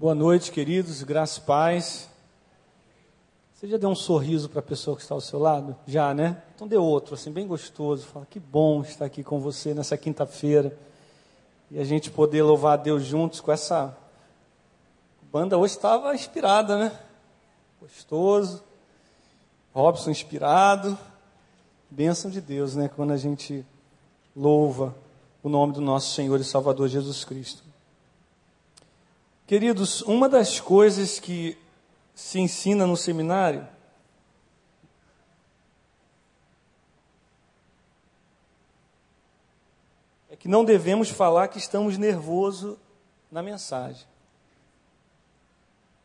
Boa noite, queridos, graças e paz. Você já deu um sorriso para a pessoa que está ao seu lado? Já, né? Então dê outro, assim, bem gostoso. Fala, que bom estar aqui com você nessa quinta-feira. E a gente poder louvar a Deus juntos com essa banda hoje estava inspirada, né? Gostoso. Robson inspirado. Bênção de Deus, né? Quando a gente louva o nome do nosso Senhor e Salvador Jesus Cristo. Queridos, uma das coisas que se ensina no seminário é que não devemos falar que estamos nervosos na mensagem.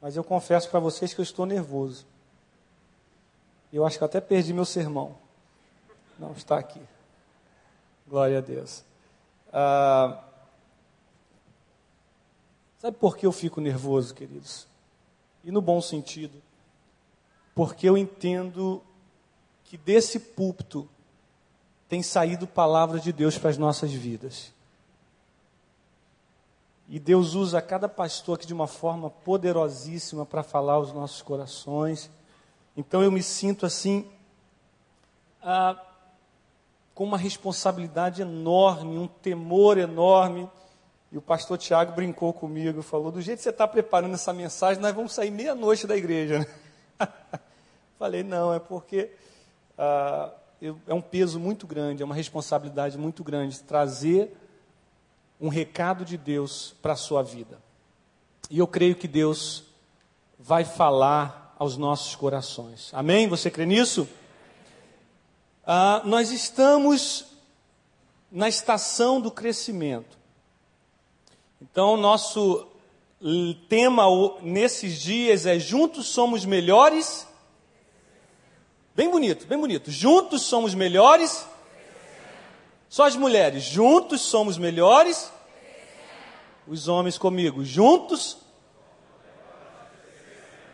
Mas eu confesso para vocês que eu estou nervoso. Eu acho que eu até perdi meu sermão. Não está aqui. Glória a Deus. Ah, Sabe por que eu fico nervoso, queridos? E no bom sentido. Porque eu entendo que desse púlpito tem saído palavra de Deus para as nossas vidas. E Deus usa cada pastor aqui de uma forma poderosíssima para falar aos nossos corações. Então eu me sinto assim, ah, com uma responsabilidade enorme, um temor enorme e o pastor Tiago brincou comigo, falou: do jeito que você está preparando essa mensagem, nós vamos sair meia-noite da igreja. Né? Falei: não, é porque ah, eu, é um peso muito grande, é uma responsabilidade muito grande trazer um recado de Deus para a sua vida. E eu creio que Deus vai falar aos nossos corações. Amém? Você crê nisso? Ah, nós estamos na estação do crescimento. Então, nosso tema nesses dias é Juntos somos melhores. Bem bonito, bem bonito. Juntos somos melhores. Só as mulheres, juntos somos melhores. Os homens comigo, juntos.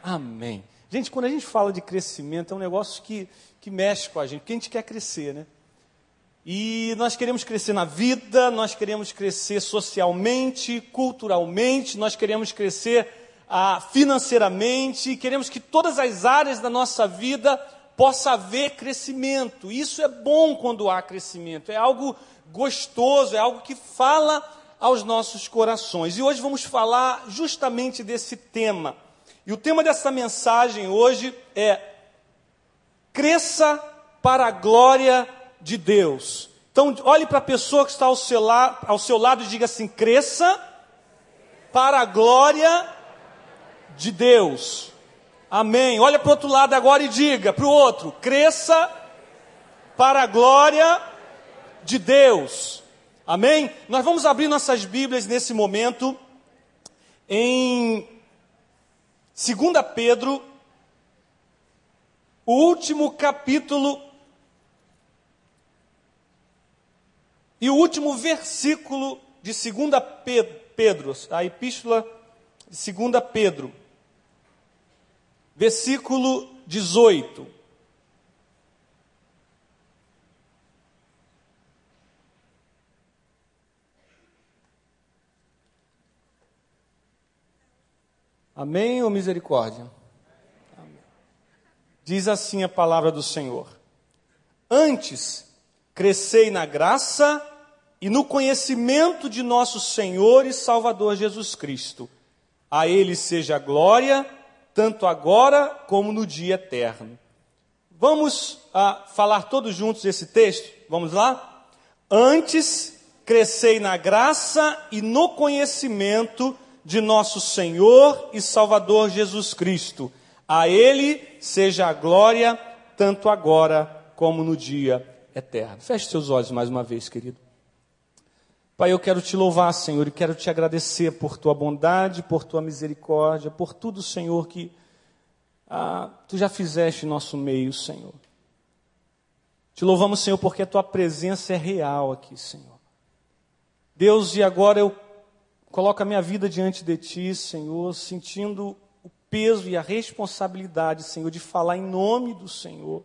Amém. Gente, quando a gente fala de crescimento, é um negócio que, que mexe com a gente, porque a gente quer crescer, né? E nós queremos crescer na vida, nós queremos crescer socialmente, culturalmente, nós queremos crescer ah, financeiramente, queremos que todas as áreas da nossa vida possa haver crescimento. Isso é bom quando há crescimento, é algo gostoso, é algo que fala aos nossos corações. E hoje vamos falar justamente desse tema. E o tema dessa mensagem hoje é Cresça para a glória de de Deus. Então, olhe para a pessoa que está ao seu, la ao seu lado e diga assim: cresça para a glória de Deus. Amém. Olha para o outro lado agora e diga para o outro: cresça para a glória de Deus. Amém? Nós vamos abrir nossas Bíblias nesse momento em 2 Pedro, o último capítulo E o último versículo de 2 Pedro, a epístola de 2 Pedro, versículo 18. Amém ou misericórdia? Amém. Diz assim a palavra do Senhor: Antes, crescei na graça e no conhecimento de nosso Senhor e Salvador Jesus Cristo. A Ele seja glória, tanto agora como no dia eterno. Vamos ah, falar todos juntos esse texto? Vamos lá? Antes crescei na graça e no conhecimento de nosso Senhor e Salvador Jesus Cristo. A Ele seja a glória, tanto agora como no dia eterno. Feche seus olhos mais uma vez, querido. Pai, eu quero te louvar, Senhor, e quero te agradecer por tua bondade, por tua misericórdia, por tudo, Senhor, que ah, tu já fizeste em nosso meio, Senhor. Te louvamos, Senhor, porque a tua presença é real aqui, Senhor. Deus, e agora eu coloco a minha vida diante de ti, Senhor, sentindo o peso e a responsabilidade, Senhor, de falar em nome do Senhor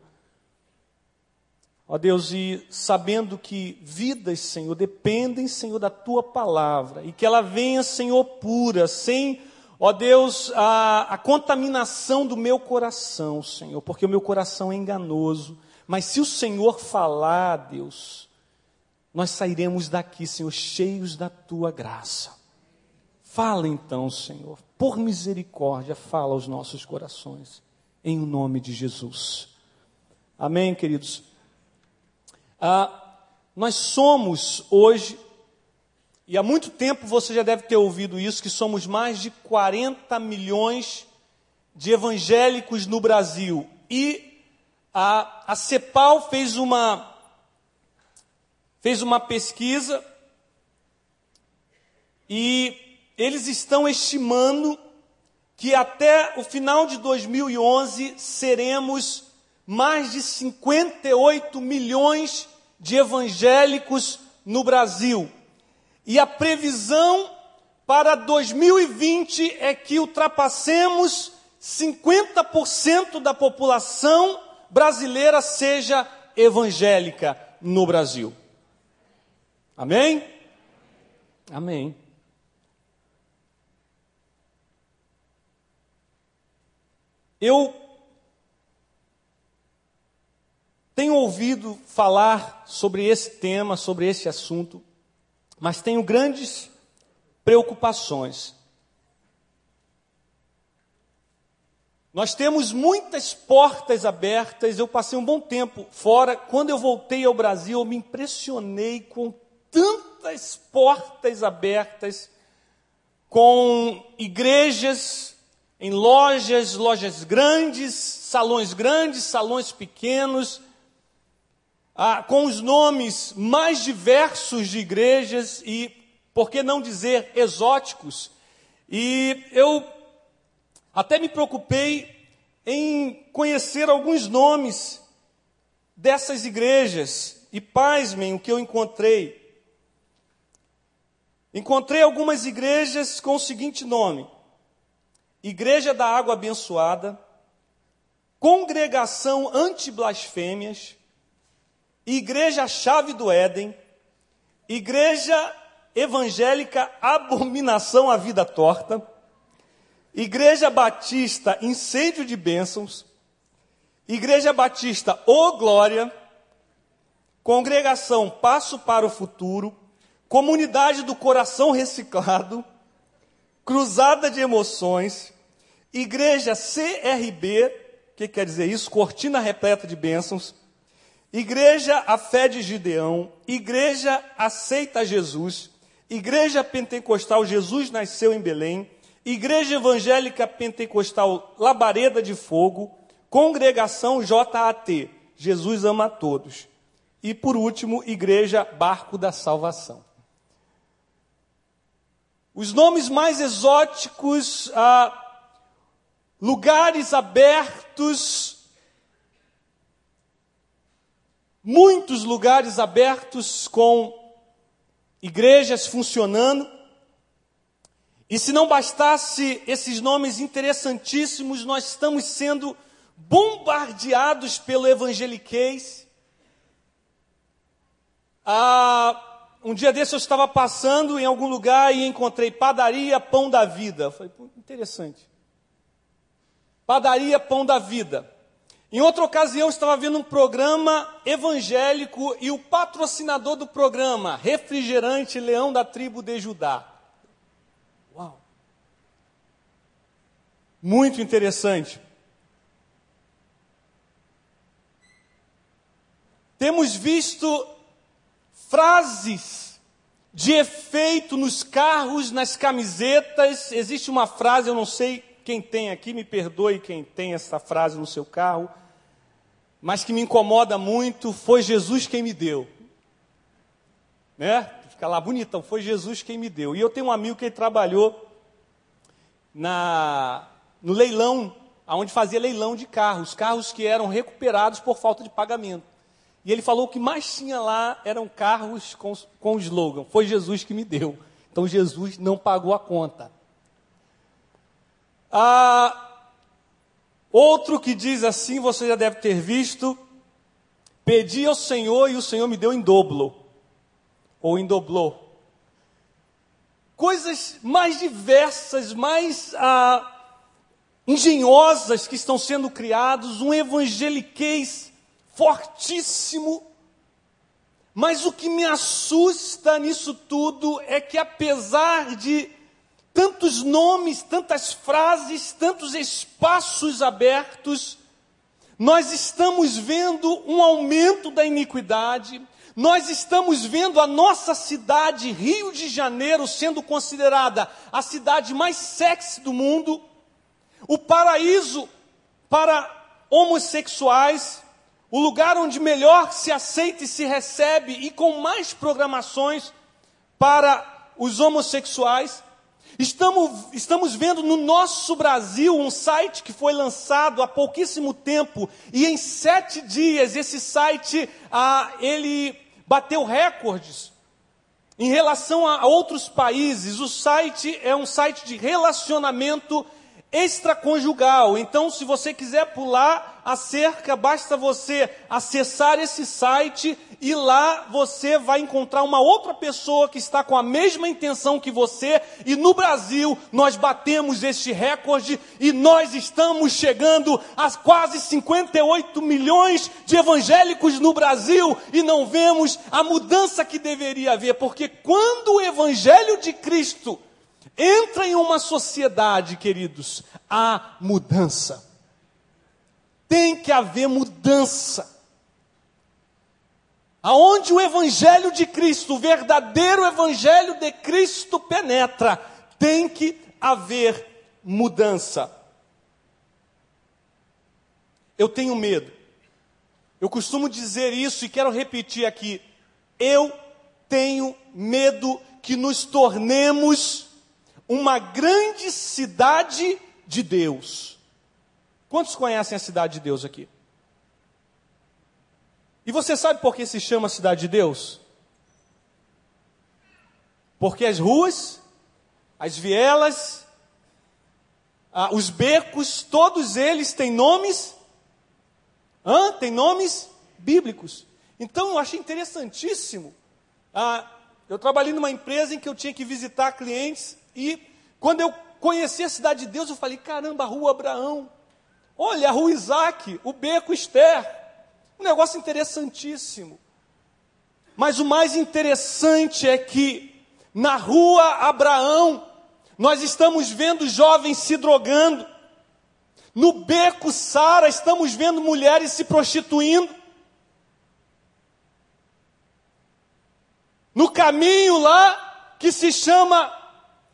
Ó Deus, e sabendo que vidas, Senhor, dependem, Senhor, da tua palavra, e que ela venha, Senhor, pura, sem Ó Deus, a, a contaminação do meu coração, Senhor, porque o meu coração é enganoso. Mas se o Senhor falar, Deus, nós sairemos daqui, Senhor, cheios da tua graça. Fala então, Senhor, por misericórdia, fala aos nossos corações, em o nome de Jesus. Amém, queridos? Ah, nós somos hoje, e há muito tempo você já deve ter ouvido isso, que somos mais de 40 milhões de evangélicos no Brasil. E a, a CEPAL fez uma, fez uma pesquisa e eles estão estimando que até o final de 2011 seremos mais de 58 milhões de evangélicos no Brasil. E a previsão para 2020 é que ultrapassemos 50% da população brasileira seja evangélica no Brasil. Amém? Amém. Eu tenho ouvido falar sobre esse tema, sobre esse assunto, mas tenho grandes preocupações. Nós temos muitas portas abertas. Eu passei um bom tempo fora. Quando eu voltei ao Brasil, eu me impressionei com tantas portas abertas, com igrejas em lojas, lojas grandes, salões grandes, salões pequenos, ah, com os nomes mais diversos de igrejas e, por que não dizer, exóticos. E eu até me preocupei em conhecer alguns nomes dessas igrejas. E pasmem o que eu encontrei. Encontrei algumas igrejas com o seguinte nome: Igreja da Água Abençoada, Congregação Anti-Blasfêmias, Igreja Chave do Éden, Igreja Evangélica Abominação à Vida Torta, Igreja Batista Incêndio de Bênçãos, Igreja Batista Ô Glória, Congregação Passo para o Futuro, Comunidade do Coração Reciclado, Cruzada de Emoções, Igreja CRB, que quer dizer isso? Cortina repleta de bênçãos. Igreja A Fé de Gideão, Igreja Aceita Jesus, Igreja Pentecostal Jesus Nasceu em Belém, Igreja Evangélica Pentecostal Labareda de Fogo, Congregação JAT, Jesus ama a todos. E por último, Igreja Barco da Salvação. Os nomes mais exóticos, ah, lugares abertos, muitos lugares abertos com igrejas funcionando. E se não bastasse esses nomes interessantíssimos, nós estamos sendo bombardeados pelo evangeliquez. Ah, um dia desse eu estava passando em algum lugar e encontrei padaria Pão da Vida. Eu falei, interessante. Padaria Pão da Vida. Em outra ocasião, estava vendo um programa evangélico e o patrocinador do programa, Refrigerante Leão da Tribo de Judá. Uau! Muito interessante. Temos visto frases de efeito nos carros, nas camisetas. Existe uma frase, eu não sei quem tem aqui, me perdoe quem tem essa frase no seu carro, mas que me incomoda muito, foi Jesus quem me deu. Né? Fica lá bonitão, foi Jesus quem me deu. E eu tenho um amigo que trabalhou na, no leilão, onde fazia leilão de carros, carros que eram recuperados por falta de pagamento. E ele falou que mais tinha lá eram carros com, com o slogan: Foi Jesus que me deu. Então Jesus não pagou a conta. Ah, outro que diz assim, você já deve ter visto: Pedi ao Senhor e o Senhor me deu em dobro, ou em doblô. coisas mais diversas, mais ah, engenhosas que estão sendo criados, um evangeliquez fortíssimo. Mas o que me assusta nisso tudo é que, apesar de tantos nomes, tantas frases, tantos espaços abertos, nós estamos vendo um aumento da iniquidade, nós estamos vendo a nossa cidade, Rio de Janeiro, sendo considerada a cidade mais sexy do mundo, o paraíso para homossexuais, o lugar onde melhor se aceita e se recebe e com mais programações para os homossexuais. Estamos, estamos vendo no nosso Brasil um site que foi lançado há pouquíssimo tempo e em sete dias esse site ah, ele bateu recordes em relação a outros países. O site é um site de relacionamento extraconjugal. Então, se você quiser pular a cerca, basta você acessar esse site e lá você vai encontrar uma outra pessoa que está com a mesma intenção que você. E no Brasil, nós batemos este recorde e nós estamos chegando a quase 58 milhões de evangélicos no Brasil e não vemos a mudança que deveria haver, porque quando o evangelho de Cristo entra em uma sociedade, queridos, há mudança. Tem que haver mudança. Aonde o evangelho de Cristo, o verdadeiro evangelho de Cristo penetra, tem que haver mudança. Eu tenho medo. Eu costumo dizer isso e quero repetir aqui. Eu tenho medo que nos tornemos uma grande cidade de Deus. Quantos conhecem a cidade de Deus aqui? E você sabe por que se chama cidade de Deus? Porque as ruas, as vielas, os becos, todos eles têm nomes, hã? têm nomes bíblicos. Então eu achei interessantíssimo. Ah, eu trabalhei numa empresa em que eu tinha que visitar clientes e quando eu conheci a cidade de Deus, eu falei: caramba, a rua Abraão, olha a rua Isaac, o beco Esther. Um negócio interessantíssimo. Mas o mais interessante é que na rua Abraão, nós estamos vendo jovens se drogando. No beco Sara, estamos vendo mulheres se prostituindo. No caminho lá, que se chama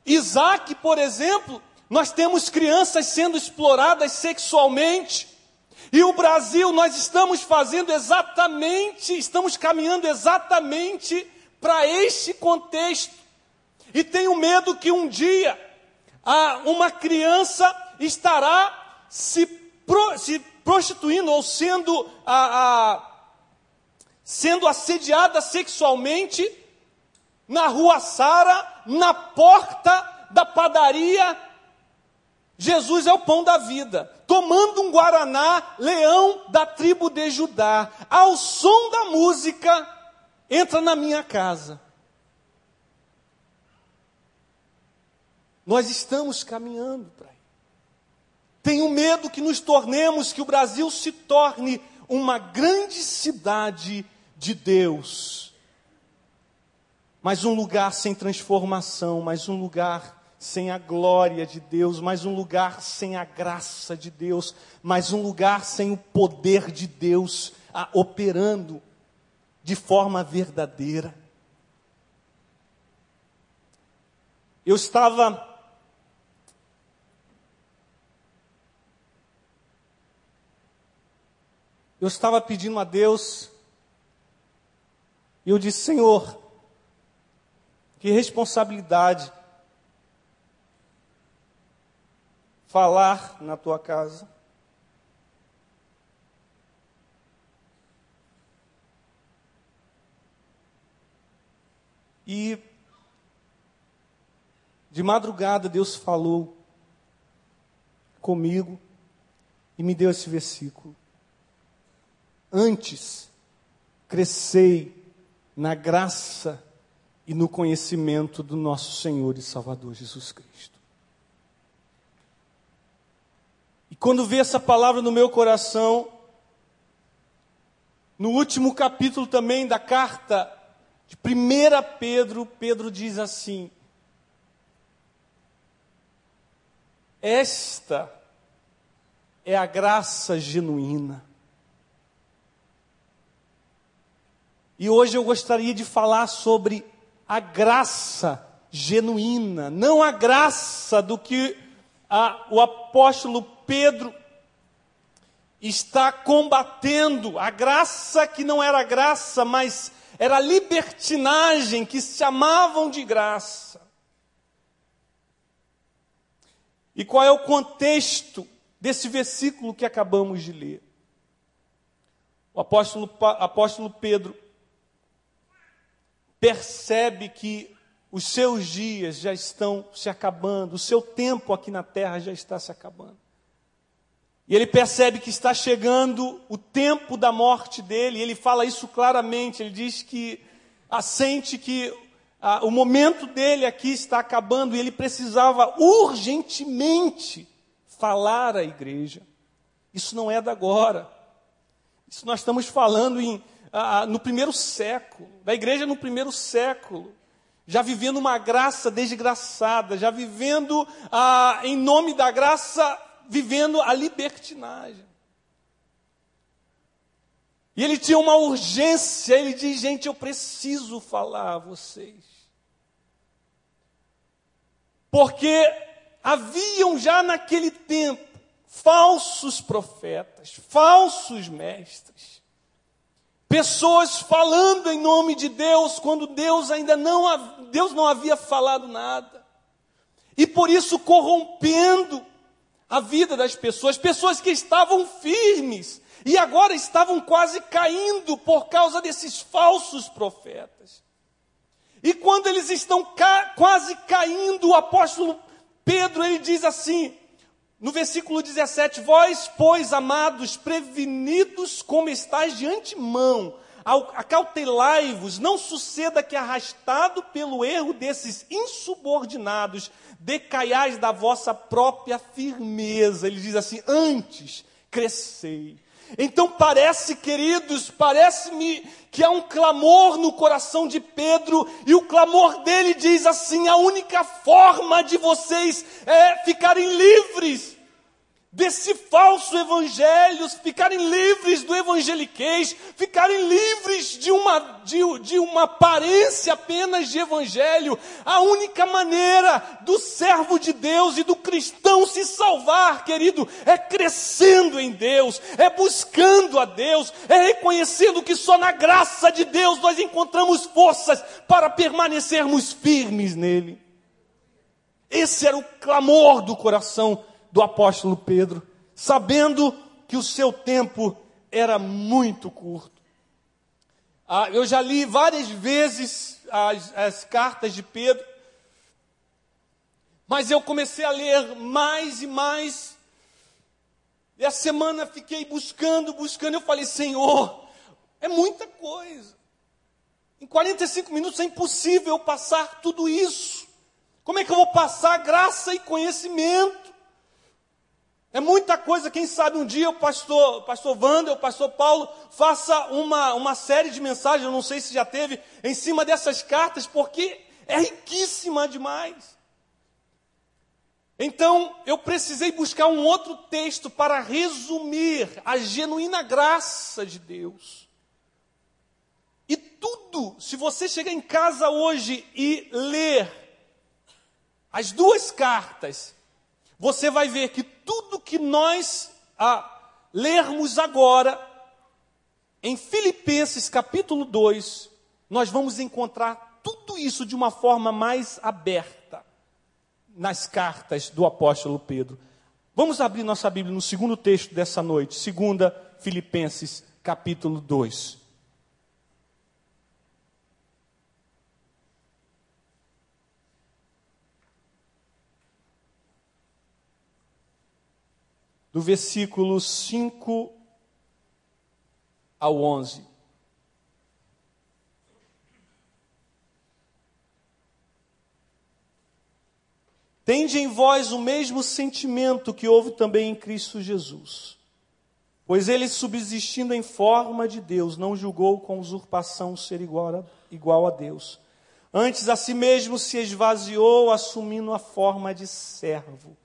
Isaac, por exemplo, nós temos crianças sendo exploradas sexualmente. E o Brasil, nós estamos fazendo exatamente, estamos caminhando exatamente para este contexto. E tenho medo que um dia uma criança estará se, pro, se prostituindo ou sendo, a, a, sendo assediada sexualmente na rua Sara, na porta da padaria. Jesus é o pão da vida. Tomando um guaraná, leão da tribo de Judá, ao som da música, entra na minha casa. Nós estamos caminhando para aí. Tenho medo que nos tornemos, que o Brasil se torne uma grande cidade de Deus mas um lugar sem transformação, mas um lugar sem a glória de Deus, mais um lugar sem a graça de Deus, mais um lugar sem o poder de Deus a, operando de forma verdadeira. Eu estava Eu estava pedindo a Deus e eu disse: Senhor, que responsabilidade falar na tua casa. E de madrugada Deus falou comigo e me deu esse versículo. Antes crescei na graça e no conhecimento do nosso Senhor e Salvador Jesus Cristo. E quando vê essa palavra no meu coração, no último capítulo também da carta de 1 Pedro, Pedro diz assim: Esta é a graça genuína. E hoje eu gostaria de falar sobre a graça genuína, não a graça do que a, o apóstolo Pedro está combatendo, a graça que não era graça, mas era libertinagem que se chamavam de graça. E qual é o contexto desse versículo que acabamos de ler? O apóstolo, apóstolo Pedro percebe que os seus dias já estão se acabando, o seu tempo aqui na terra já está se acabando. E ele percebe que está chegando o tempo da morte dele, e ele fala isso claramente. Ele diz que assente que ah, o momento dele aqui está acabando e ele precisava urgentemente falar à igreja. Isso não é da agora. Isso nós estamos falando em ah, no primeiro século, da igreja no primeiro século, já vivendo uma graça desgraçada, já vivendo ah, em nome da graça, vivendo a libertinagem. E ele tinha uma urgência, ele diz: gente, eu preciso falar a vocês. Porque haviam já naquele tempo falsos profetas, falsos mestres, Pessoas falando em nome de Deus quando Deus ainda não, Deus não havia falado nada. E por isso corrompendo a vida das pessoas, pessoas que estavam firmes e agora estavam quase caindo por causa desses falsos profetas. E quando eles estão ca quase caindo, o apóstolo Pedro ele diz assim: no versículo 17: Vós, pois, amados, prevenidos como estáis de antemão, acautelai-vos, não suceda que, arrastado pelo erro desses insubordinados, decaiais da vossa própria firmeza. Ele diz assim: Antes crescei. Então parece, queridos, parece-me que há um clamor no coração de Pedro, e o clamor dele diz assim: a única forma de vocês é ficarem livres desse falso evangelho, ficarem livres do evangeliquez, ficarem livres de uma, de, de uma aparência apenas de evangelho. A única maneira do servo de Deus e do cristão se salvar, querido, é crescendo em Deus, é buscando a Deus, é reconhecendo que só na graça de Deus nós encontramos forças para permanecermos firmes nele. Esse era o clamor do coração do apóstolo Pedro, sabendo que o seu tempo era muito curto. Ah, eu já li várias vezes as, as cartas de Pedro, mas eu comecei a ler mais e mais. E a semana fiquei buscando, buscando. Eu falei, Senhor, é muita coisa. Em 45 minutos é impossível eu passar tudo isso. Como é que eu vou passar graça e conhecimento? É muita coisa, quem sabe um dia o pastor, o pastor Wander, o pastor Paulo, faça uma, uma série de mensagens, eu não sei se já teve, em cima dessas cartas, porque é riquíssima demais. Então, eu precisei buscar um outro texto para resumir a genuína graça de Deus. E tudo, se você chegar em casa hoje e ler as duas cartas, você vai ver que tudo que nós a lermos agora, em Filipenses capítulo 2, nós vamos encontrar tudo isso de uma forma mais aberta nas cartas do apóstolo Pedro. Vamos abrir nossa Bíblia no segundo texto dessa noite, segunda Filipenses capítulo 2. do versículo 5 ao 11. Tende em vós o mesmo sentimento que houve também em Cristo Jesus. Pois ele, subsistindo em forma de Deus, não julgou com usurpação ser igual a, igual a Deus. Antes a si mesmo se esvaziou, assumindo a forma de servo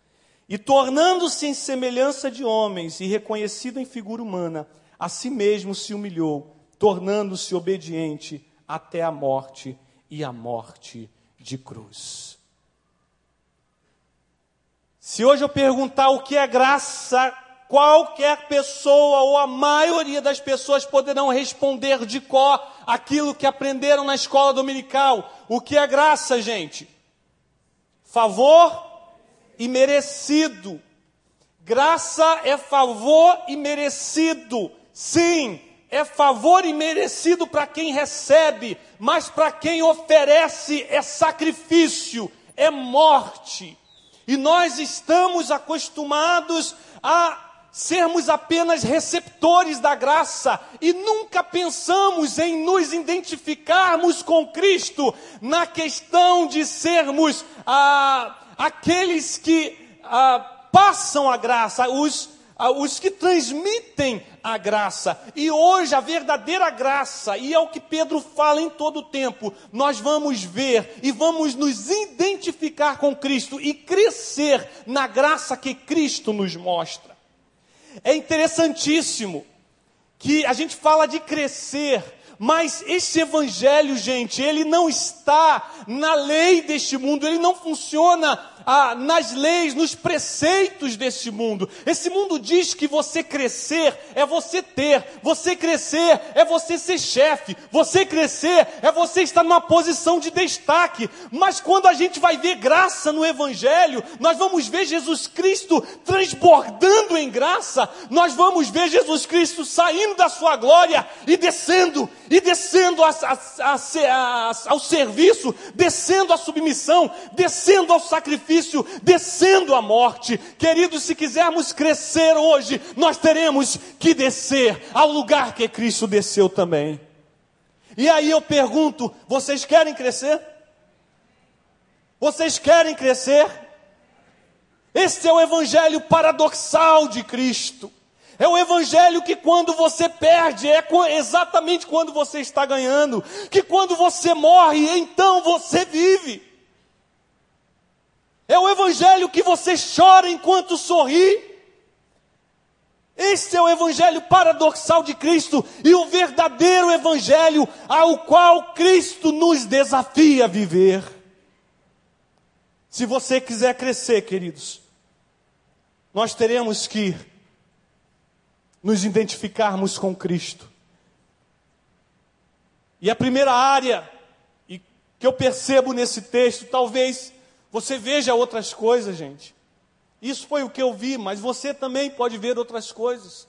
e tornando-se em semelhança de homens e reconhecido em figura humana, a si mesmo se humilhou, tornando-se obediente até a morte e a morte de cruz. Se hoje eu perguntar o que é graça, qualquer pessoa ou a maioria das pessoas poderão responder de có aquilo que aprenderam na escola dominical. O que é graça, gente? Favor e merecido. Graça é favor e merecido. Sim, é favor e merecido para quem recebe, mas para quem oferece é sacrifício, é morte. E nós estamos acostumados a sermos apenas receptores da graça e nunca pensamos em nos identificarmos com Cristo na questão de sermos ah, aqueles que ah, passam a graça, os, ah, os que transmitem a graça. E hoje a verdadeira graça, e é o que Pedro fala em todo o tempo, nós vamos ver e vamos nos identificar com Cristo e crescer na graça que Cristo nos mostra. É interessantíssimo que a gente fala de crescer, mas esse evangelho, gente, ele não está na lei deste mundo, ele não funciona ah, nas leis, nos preceitos desse mundo. Esse mundo diz que você crescer é você ter, você crescer é você ser chefe, você crescer é você estar numa posição de destaque. Mas quando a gente vai ver graça no Evangelho, nós vamos ver Jesus Cristo transbordando em graça, nós vamos ver Jesus Cristo saindo da sua glória e descendo, e descendo a, a, a, ao serviço, descendo à submissão, descendo ao sacrifício sacrifício, descendo à morte. Queridos, se quisermos crescer hoje, nós teremos que descer ao lugar que Cristo desceu também. E aí eu pergunto: vocês querem crescer? Vocês querem crescer? Esse é o evangelho paradoxal de Cristo. É o evangelho que quando você perde, é exatamente quando você está ganhando. Que quando você morre, então você vive. É o evangelho que você chora enquanto sorri. Esse é o evangelho paradoxal de Cristo e o verdadeiro evangelho ao qual Cristo nos desafia a viver. Se você quiser crescer, queridos, nós teremos que nos identificarmos com Cristo. E a primeira área que eu percebo nesse texto, talvez você veja outras coisas, gente. Isso foi o que eu vi, mas você também pode ver outras coisas.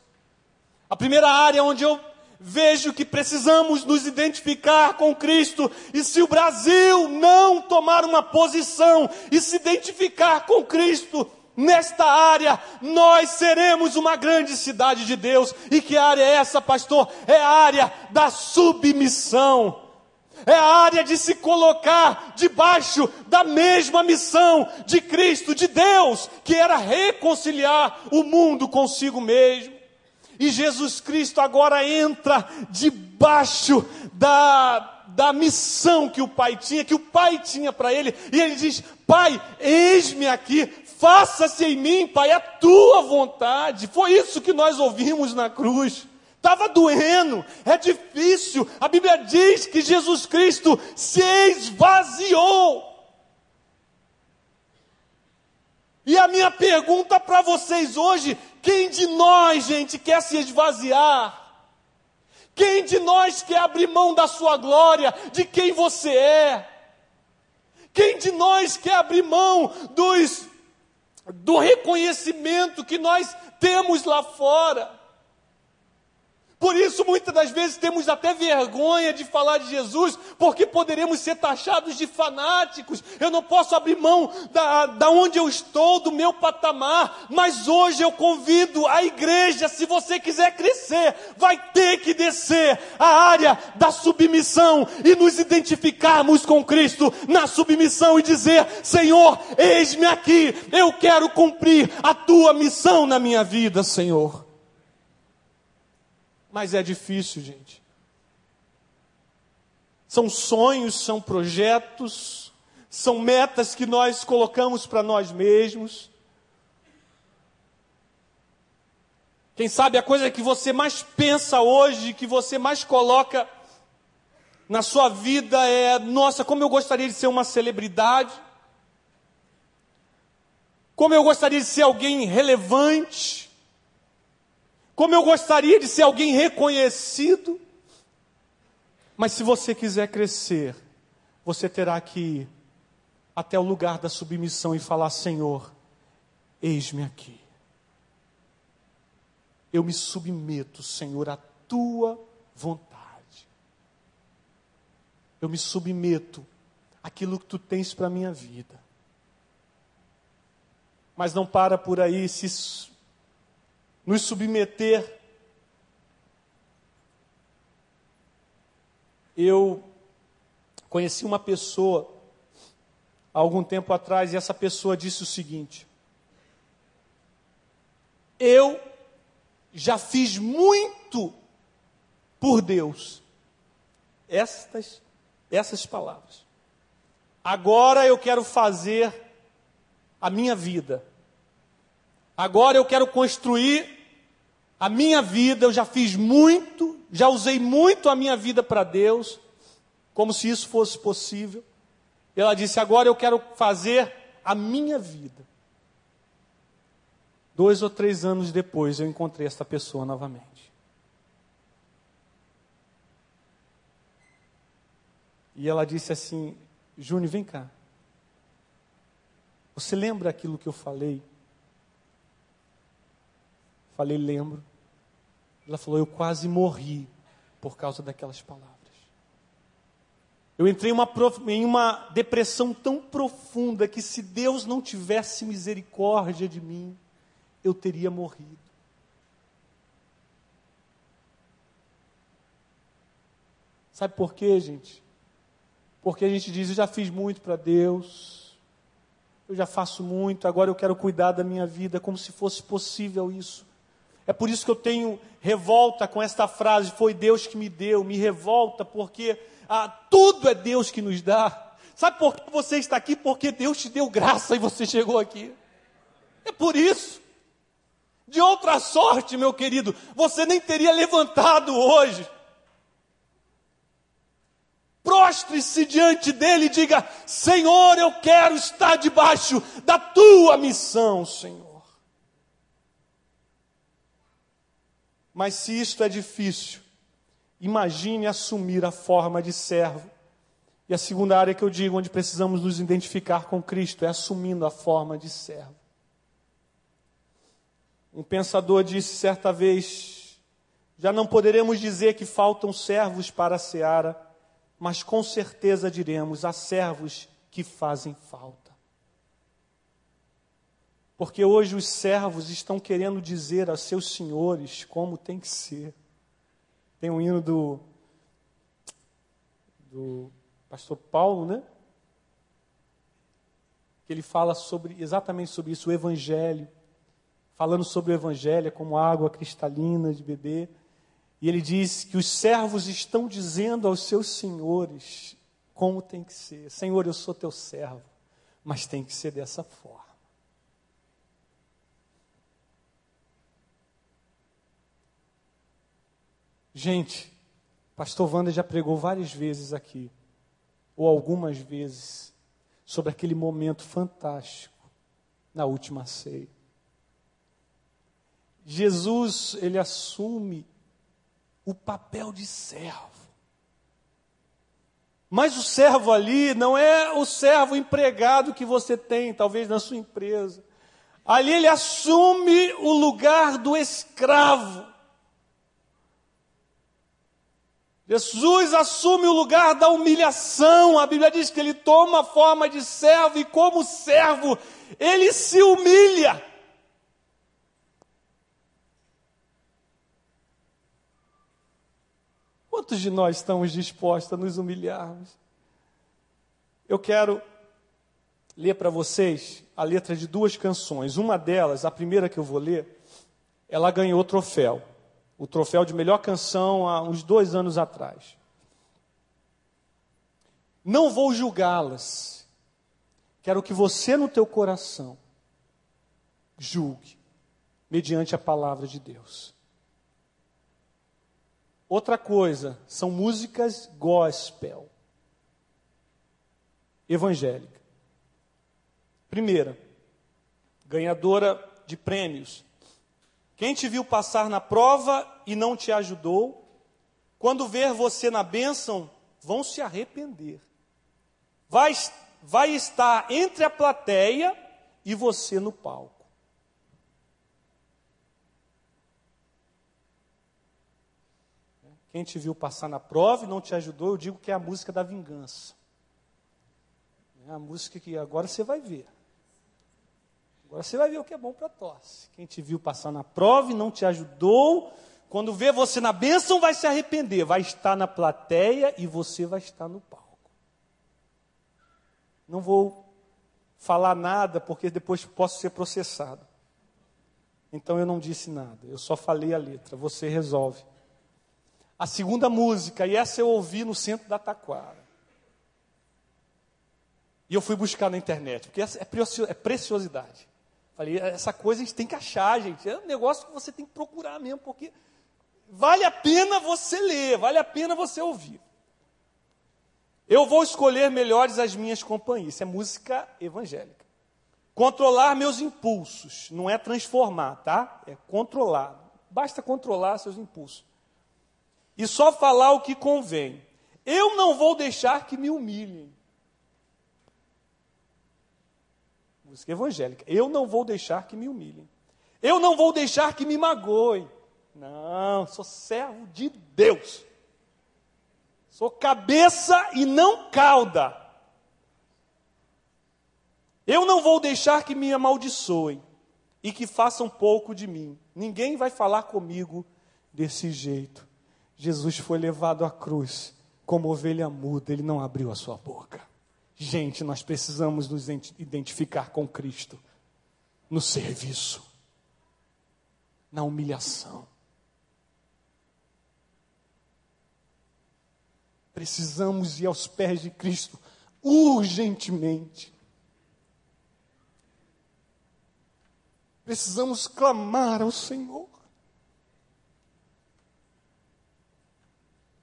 A primeira área onde eu vejo que precisamos nos identificar com Cristo, e se o Brasil não tomar uma posição e se identificar com Cristo, nesta área, nós seremos uma grande cidade de Deus. E que área é essa, pastor? É a área da submissão é a área de se colocar debaixo da mesma missão de Cristo, de Deus, que era reconciliar o mundo consigo mesmo. E Jesus Cristo agora entra debaixo da, da missão que o Pai tinha, que o Pai tinha para ele, e ele diz: Pai, eis-me aqui, faça-se em mim, Pai, a tua vontade. Foi isso que nós ouvimos na cruz. Estava doendo, é difícil. A Bíblia diz que Jesus Cristo se esvaziou. E a minha pergunta para vocês hoje: quem de nós, gente, quer se esvaziar? Quem de nós quer abrir mão da sua glória, de quem você é? Quem de nós quer abrir mão dos, do reconhecimento que nós temos lá fora? Por isso, muitas das vezes, temos até vergonha de falar de Jesus, porque poderemos ser taxados de fanáticos. Eu não posso abrir mão da, da onde eu estou, do meu patamar. Mas hoje eu convido a igreja, se você quiser crescer, vai ter que descer a área da submissão e nos identificarmos com Cristo na submissão e dizer: Senhor, eis-me aqui, eu quero cumprir a tua missão na minha vida, Senhor. Mas é difícil, gente. São sonhos, são projetos, são metas que nós colocamos para nós mesmos. Quem sabe a coisa que você mais pensa hoje, que você mais coloca na sua vida é: nossa, como eu gostaria de ser uma celebridade. Como eu gostaria de ser alguém relevante. Como eu gostaria de ser alguém reconhecido. Mas se você quiser crescer, você terá que ir até o lugar da submissão e falar: Senhor, eis-me aqui. Eu me submeto, Senhor, à tua vontade. Eu me submeto àquilo que tu tens para a minha vida. Mas não para por aí, se nos submeter. Eu conheci uma pessoa há algum tempo atrás e essa pessoa disse o seguinte: Eu já fiz muito por Deus. Estas essas palavras. Agora eu quero fazer a minha vida. Agora eu quero construir a minha vida, eu já fiz muito, já usei muito a minha vida para Deus, como se isso fosse possível. Ela disse: agora eu quero fazer a minha vida. Dois ou três anos depois eu encontrei essa pessoa novamente. E ela disse assim: Júnior, vem cá. Você lembra aquilo que eu falei? Falei, lembro. Ela falou: Eu quase morri por causa daquelas palavras. Eu entrei uma, em uma depressão tão profunda que se Deus não tivesse misericórdia de mim, eu teria morrido. Sabe por quê, gente? Porque a gente diz: Eu já fiz muito para Deus, eu já faço muito, agora eu quero cuidar da minha vida, como se fosse possível isso. É por isso que eu tenho revolta com esta frase: foi Deus que me deu, me revolta, porque ah, tudo é Deus que nos dá. Sabe por que você está aqui? Porque Deus te deu graça e você chegou aqui. É por isso. De outra sorte, meu querido, você nem teria levantado hoje. Prostre-se diante dele e diga: Senhor, eu quero estar debaixo da tua missão, Senhor. Mas se isto é difícil, imagine assumir a forma de servo. E a segunda área que eu digo, onde precisamos nos identificar com Cristo, é assumindo a forma de servo. Um pensador disse certa vez: já não poderemos dizer que faltam servos para a seara, mas com certeza diremos: há servos que fazem falta. Porque hoje os servos estão querendo dizer a seus senhores como tem que ser. Tem um hino do, do pastor Paulo, né? Que ele fala sobre exatamente sobre isso, o evangelho. Falando sobre o evangelho como água cristalina de beber. E ele diz que os servos estão dizendo aos seus senhores como tem que ser. Senhor, eu sou teu servo, mas tem que ser dessa forma. Gente, pastor Wander já pregou várias vezes aqui, ou algumas vezes, sobre aquele momento fantástico na última ceia. Jesus, ele assume o papel de servo. Mas o servo ali não é o servo empregado que você tem, talvez na sua empresa. Ali ele assume o lugar do escravo. Jesus assume o lugar da humilhação. A Bíblia diz que ele toma a forma de servo e, como servo, ele se humilha. Quantos de nós estamos dispostos a nos humilharmos? Eu quero ler para vocês a letra de duas canções. Uma delas, a primeira que eu vou ler, ela ganhou troféu o troféu de melhor canção há uns dois anos atrás. Não vou julgá-las. Quero que você, no teu coração, julgue, mediante a palavra de Deus. Outra coisa, são músicas gospel, evangélica. Primeira, ganhadora de prêmios, quem te viu passar na prova e não te ajudou, quando ver você na bênção, vão se arrepender. Vai, vai estar entre a plateia e você no palco. Quem te viu passar na prova e não te ajudou, eu digo que é a música da vingança. É a música que agora você vai ver. Agora você vai ver o que é bom para tosse. Quem te viu passar na prova e não te ajudou, quando vê você na bênção, vai se arrepender. Vai estar na plateia e você vai estar no palco. Não vou falar nada, porque depois posso ser processado. Então eu não disse nada, eu só falei a letra. Você resolve. A segunda música, e essa eu ouvi no centro da Taquara. E eu fui buscar na internet, porque essa é, é preciosidade. Falei, essa coisa a gente tem que achar, gente. É um negócio que você tem que procurar mesmo, porque vale a pena você ler, vale a pena você ouvir. Eu vou escolher melhores as minhas companhias. Isso é música evangélica. Controlar meus impulsos, não é transformar, tá? É controlar. Basta controlar seus impulsos. E só falar o que convém. Eu não vou deixar que me humilhem. Música evangélica. Eu não vou deixar que me humilhem. Eu não vou deixar que me magoem. Não, sou servo de Deus. Sou cabeça e não cauda. Eu não vou deixar que me amaldiçoem e que façam pouco de mim. Ninguém vai falar comigo desse jeito. Jesus foi levado à cruz como ovelha muda, ele não abriu a sua boca. Gente, nós precisamos nos identificar com Cristo no serviço, na humilhação. Precisamos ir aos pés de Cristo urgentemente. Precisamos clamar ao Senhor.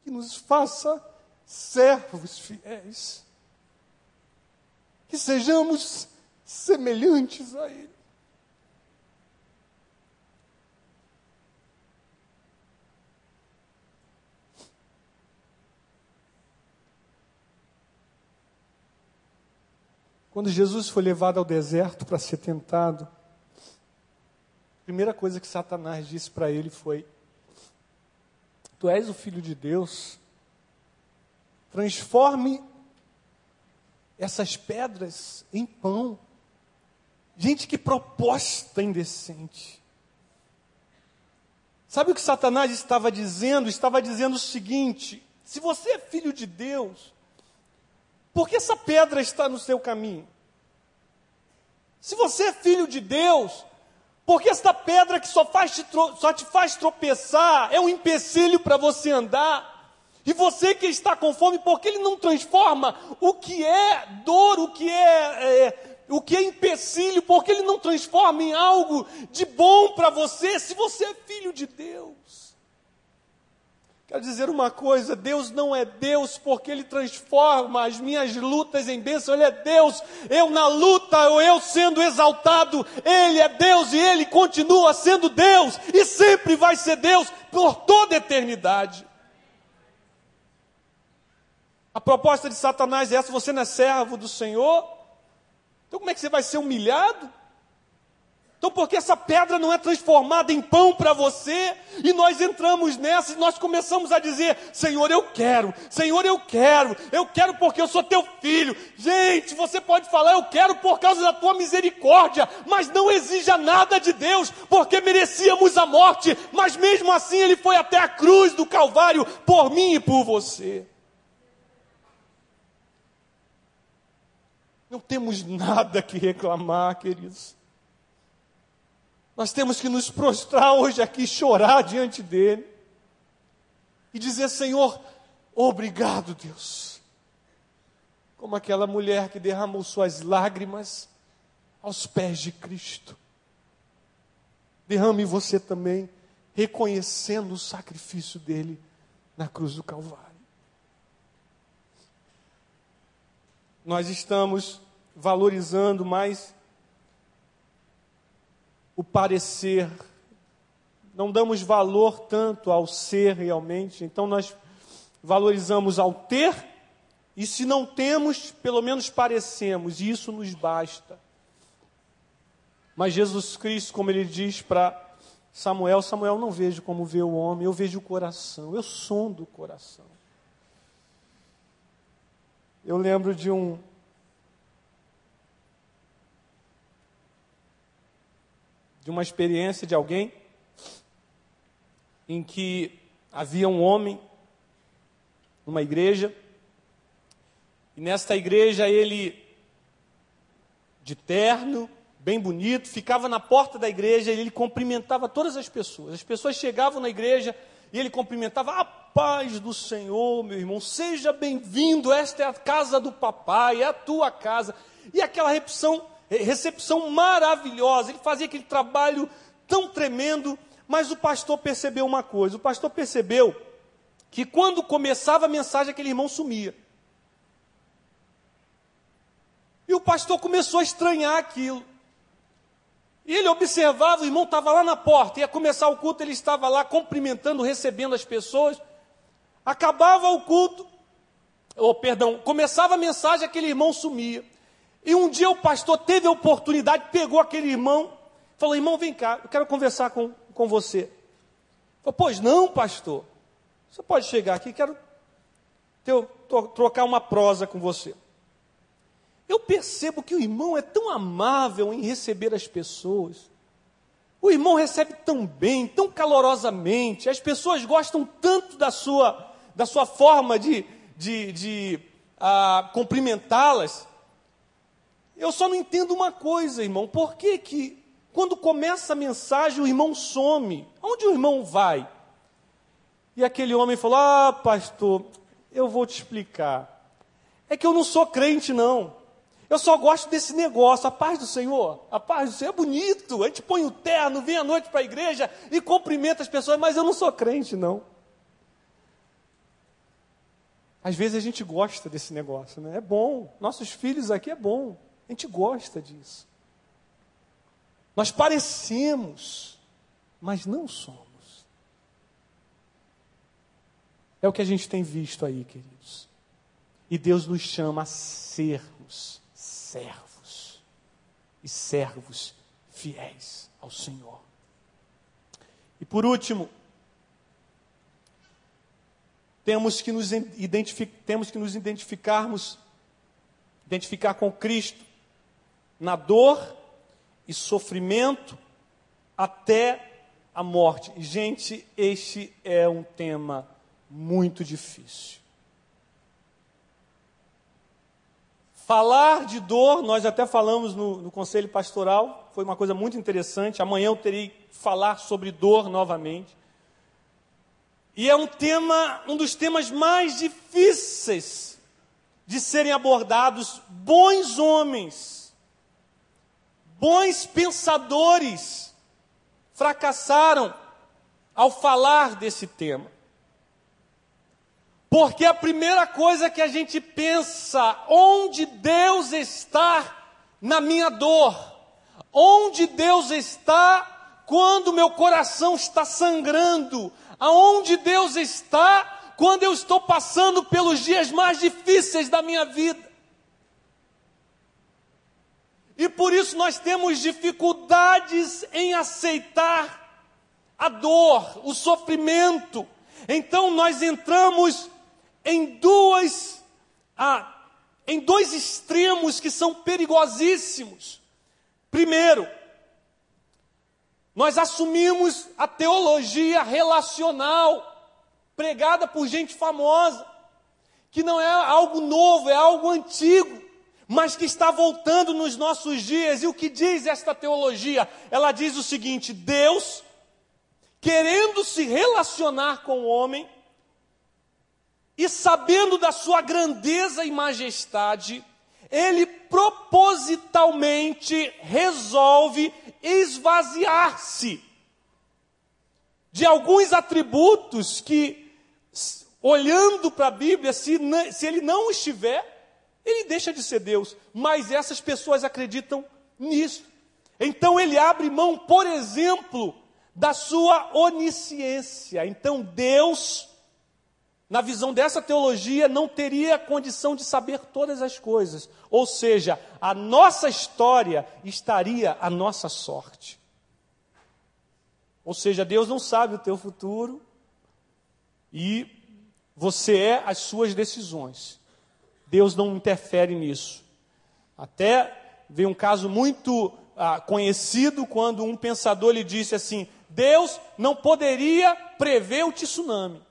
Que nos faça servos fiéis que sejamos semelhantes a Ele. Quando Jesus foi levado ao deserto para ser tentado, a primeira coisa que Satanás disse para ele foi: Tu és o filho de Deus, transforme essas pedras em pão. Gente, que proposta indecente. Sabe o que Satanás estava dizendo? Estava dizendo o seguinte: se você é filho de Deus, por que essa pedra está no seu caminho? Se você é filho de Deus, porque esta pedra que só, faz te, só te faz tropeçar é um empecilho para você andar. E você que está com fome, porque ele não transforma o que é dor, o que é, é o que é empecilho, porque ele não transforma em algo de bom para você, se você é filho de Deus. Quero dizer uma coisa: Deus não é Deus porque Ele transforma as minhas lutas em bênção, Ele é Deus. Eu na luta, ou eu sendo exaltado, Ele é Deus e Ele continua sendo Deus e sempre vai ser Deus por toda a eternidade. A proposta de Satanás é essa: você não é servo do Senhor? Então, como é que você vai ser humilhado? Então, porque essa pedra não é transformada em pão para você, e nós entramos nessa e nós começamos a dizer: Senhor, eu quero, Senhor, eu quero, eu quero porque eu sou teu filho. Gente, você pode falar, eu quero por causa da tua misericórdia, mas não exija nada de Deus, porque merecíamos a morte, mas mesmo assim ele foi até a cruz do Calvário por mim e por você. Não temos nada que reclamar, queridos. Nós temos que nos prostrar hoje aqui, chorar diante dele e dizer: Senhor, obrigado, Deus. Como aquela mulher que derramou suas lágrimas aos pés de Cristo. Derrame você também, reconhecendo o sacrifício dele na cruz do Calvário. Nós estamos valorizando mais o parecer, não damos valor tanto ao ser realmente, então nós valorizamos ao ter, e se não temos, pelo menos parecemos, e isso nos basta. Mas Jesus Cristo, como ele diz para Samuel, Samuel não vejo como vê o homem, eu vejo o coração, eu sondo o coração. Eu lembro de um de uma experiência de alguém em que havia um homem numa igreja, e nesta igreja ele, de terno, bem bonito, ficava na porta da igreja e ele cumprimentava todas as pessoas. As pessoas chegavam na igreja e ele cumprimentava a paz do Senhor, meu irmão, seja bem-vindo, esta é a casa do papai, é a tua casa. E aquela recepção recepção maravilhosa, ele fazia aquele trabalho tão tremendo, mas o pastor percebeu uma coisa: o pastor percebeu que quando começava a mensagem, aquele irmão sumia. E o pastor começou a estranhar aquilo. E ele observava, o irmão estava lá na porta, ia começar o culto, ele estava lá cumprimentando, recebendo as pessoas. Acabava o culto, ou oh, perdão, começava a mensagem, aquele irmão sumia. E um dia o pastor teve a oportunidade, pegou aquele irmão, falou: irmão, vem cá, eu quero conversar com, com você. Falou, pois não, pastor. Você pode chegar aqui, quero ter, trocar uma prosa com você. Eu percebo que o irmão é tão amável em receber as pessoas. O irmão recebe tão bem, tão calorosamente. As pessoas gostam tanto da sua, da sua forma de, de, de uh, cumprimentá-las. Eu só não entendo uma coisa, irmão. Por que que quando começa a mensagem o irmão some? Onde o irmão vai? E aquele homem falou: Ah, pastor, eu vou te explicar. É que eu não sou crente, não. Eu só gosto desse negócio, a paz do Senhor. A paz do Senhor é bonito. A gente põe o terno, vem à noite para a igreja e cumprimenta as pessoas, mas eu não sou crente, não. Às vezes a gente gosta desse negócio, né? É bom. Nossos filhos aqui é bom. A gente gosta disso. Nós parecemos, mas não somos. É o que a gente tem visto aí, queridos. E Deus nos chama a sermos servos e servos fiéis ao Senhor. E por último, temos que nos, identific, temos que nos identificarmos, identificar com Cristo na dor e sofrimento até a morte. E, gente, este é um tema muito difícil. Falar de dor, nós até falamos no, no, conselho pastoral, foi uma coisa muito interessante. Amanhã eu terei que falar sobre dor novamente. E é um tema, um dos temas mais difíceis de serem abordados. Bons homens bons pensadores fracassaram ao falar desse tema. Porque a primeira coisa que a gente pensa, onde Deus está na minha dor? Onde Deus está quando meu coração está sangrando? Aonde Deus está quando eu estou passando pelos dias mais difíceis da minha vida? E por isso nós temos dificuldades em aceitar a dor, o sofrimento. Então nós entramos em duas ah, em dois extremos que são perigosíssimos. Primeiro, nós assumimos a teologia relacional pregada por gente famosa, que não é algo novo, é algo antigo, mas que está voltando nos nossos dias. E o que diz esta teologia? Ela diz o seguinte: Deus, querendo se relacionar com o homem, e sabendo da sua grandeza e majestade, ele propositalmente resolve esvaziar-se de alguns atributos que, olhando para a Bíblia, se, se ele não estiver, ele deixa de ser Deus. Mas essas pessoas acreditam nisso. Então ele abre mão, por exemplo, da sua onisciência. Então Deus na visão dessa teologia, não teria condição de saber todas as coisas. Ou seja, a nossa história estaria a nossa sorte. Ou seja, Deus não sabe o teu futuro e você é as suas decisões. Deus não interfere nisso. Até veio um caso muito ah, conhecido quando um pensador lhe disse assim: Deus não poderia prever o tsunami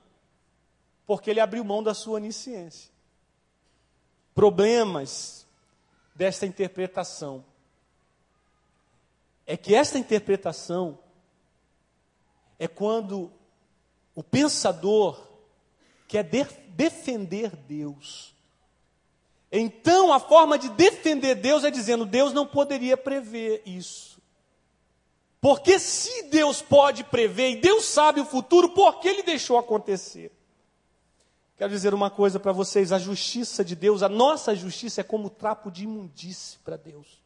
porque ele abriu mão da sua onisciência. Problemas desta interpretação é que esta interpretação é quando o pensador quer de defender Deus. Então, a forma de defender Deus é dizendo: Deus não poderia prever isso. Porque se Deus pode prever e Deus sabe o futuro, por que ele deixou acontecer? Quero dizer uma coisa para vocês: a justiça de Deus, a nossa justiça é como trapo de imundície para Deus.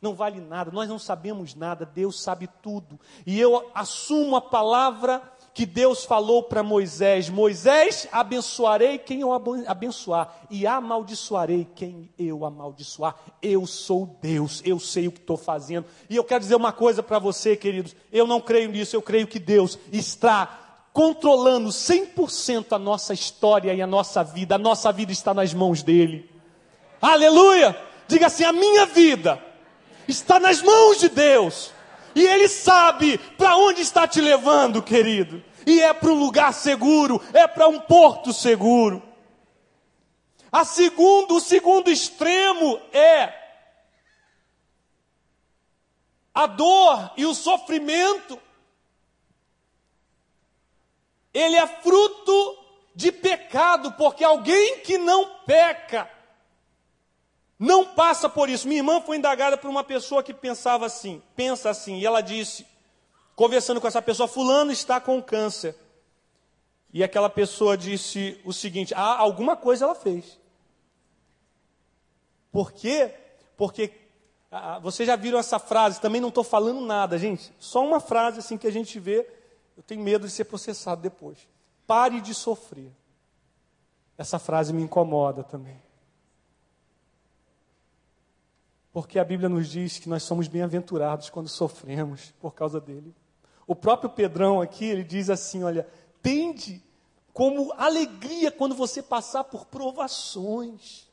Não vale nada, nós não sabemos nada, Deus sabe tudo. E eu assumo a palavra que Deus falou para Moisés: Moisés, abençoarei quem eu abençoar, e amaldiçoarei quem eu amaldiçoar. Eu sou Deus, eu sei o que estou fazendo. E eu quero dizer uma coisa para você, queridos: eu não creio nisso, eu creio que Deus está controlando 100% a nossa história e a nossa vida. A nossa vida está nas mãos dele. Aleluia! Diga assim: a minha vida está nas mãos de Deus. E ele sabe para onde está te levando, querido. E é para um lugar seguro, é para um porto seguro. A segundo, o segundo extremo é a dor e o sofrimento ele é fruto de pecado, porque alguém que não peca não passa por isso. Minha irmã foi indagada por uma pessoa que pensava assim, pensa assim, e ela disse, conversando com essa pessoa, fulano está com câncer. E aquela pessoa disse o seguinte: ah, alguma coisa ela fez. Por quê? Porque ah, vocês já viram essa frase, também não estou falando nada, gente. Só uma frase assim que a gente vê eu tenho medo de ser processado depois. Pare de sofrer. Essa frase me incomoda também. Porque a Bíblia nos diz que nós somos bem-aventurados quando sofremos por causa dele. O próprio Pedrão aqui, ele diz assim: olha, tende como alegria quando você passar por provações.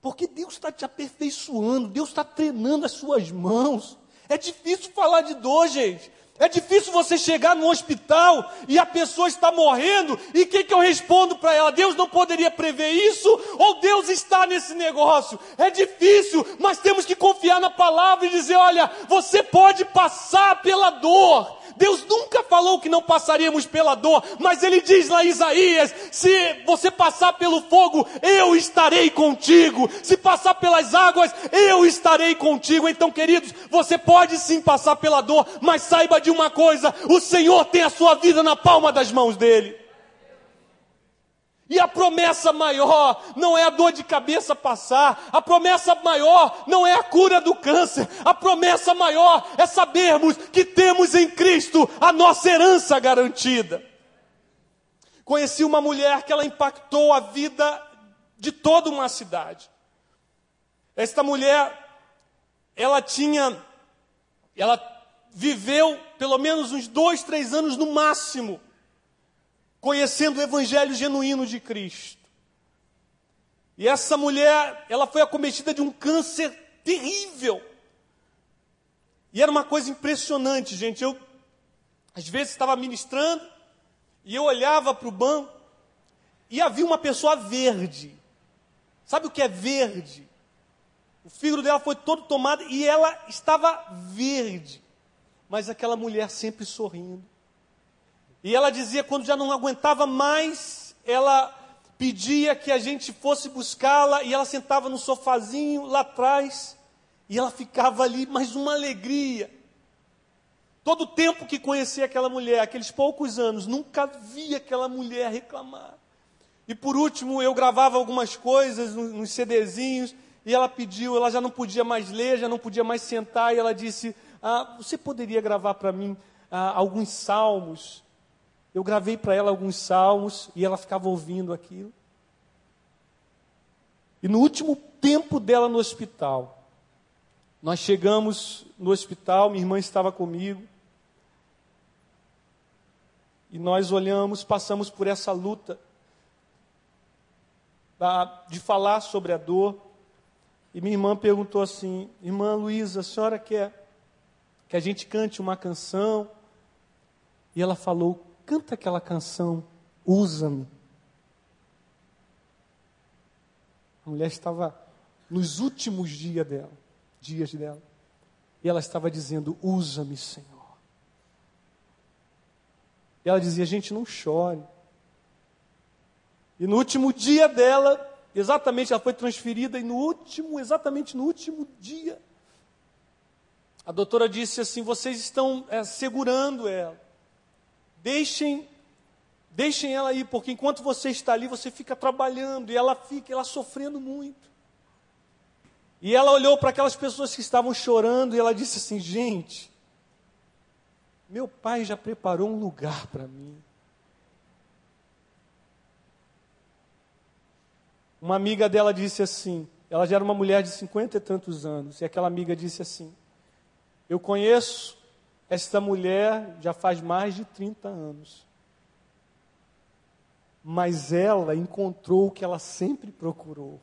Porque Deus está te aperfeiçoando, Deus está treinando as suas mãos. É difícil falar de dor, gente. É difícil você chegar no hospital e a pessoa está morrendo, e o que, que eu respondo para ela? Deus não poderia prever isso? Ou Deus está nesse negócio? É difícil, mas temos que confiar na palavra e dizer: olha, você pode passar pela dor, Deus nunca falou que não passaríamos pela dor, mas Ele diz lá em Isaías: se você passar pelo fogo, eu estarei contigo, se passar pelas águas, eu estarei contigo. Então, queridos, você pode sim passar pela dor, mas saiba de uma coisa: o Senhor tem a sua vida na palma das mãos dEle. E a promessa maior não é a dor de cabeça passar, a promessa maior não é a cura do câncer, a promessa maior é sabermos que temos em Cristo a nossa herança garantida. Conheci uma mulher que ela impactou a vida de toda uma cidade. Esta mulher, ela tinha, ela viveu pelo menos uns dois, três anos no máximo, conhecendo o evangelho genuíno de Cristo. E essa mulher, ela foi acometida de um câncer terrível. E era uma coisa impressionante, gente. Eu, às vezes, estava ministrando e eu olhava para o banco e havia uma pessoa verde. Sabe o que é verde? O fígado dela foi todo tomado e ela estava verde. Mas aquela mulher sempre sorrindo. E ela dizia, quando já não aguentava mais, ela pedia que a gente fosse buscá-la e ela sentava no sofazinho lá atrás e ela ficava ali, mas uma alegria. Todo o tempo que conhecia aquela mulher, aqueles poucos anos, nunca vi aquela mulher reclamar. E por último, eu gravava algumas coisas nos CDzinhos e ela pediu, ela já não podia mais ler, já não podia mais sentar, e ela disse: ah, Você poderia gravar para mim ah, alguns salmos? Eu gravei para ela alguns salmos e ela ficava ouvindo aquilo. E no último tempo dela no hospital, nós chegamos no hospital, minha irmã estava comigo. E nós olhamos, passamos por essa luta de falar sobre a dor. E minha irmã perguntou assim: Irmã Luísa, a senhora quer que a gente cante uma canção? E ela falou: Canta aquela canção, usa-me. A mulher estava nos últimos dias dela dias dela. E ela estava dizendo: Usa-me, Senhor. E ela dizia: Gente, não chore. E no último dia dela, exatamente, ela foi transferida, e no último, exatamente no último dia, a doutora disse assim: Vocês estão é, segurando ela. Deixem, deixem ela ir, porque enquanto você está ali, você fica trabalhando, e ela fica, ela sofrendo muito. E ela olhou para aquelas pessoas que estavam chorando e ela disse assim: Gente, meu pai já preparou um lugar para mim. Uma amiga dela disse assim: ela já era uma mulher de cinquenta e tantos anos, e aquela amiga disse assim: Eu conheço esta mulher já faz mais de 30 anos. Mas ela encontrou o que ela sempre procurou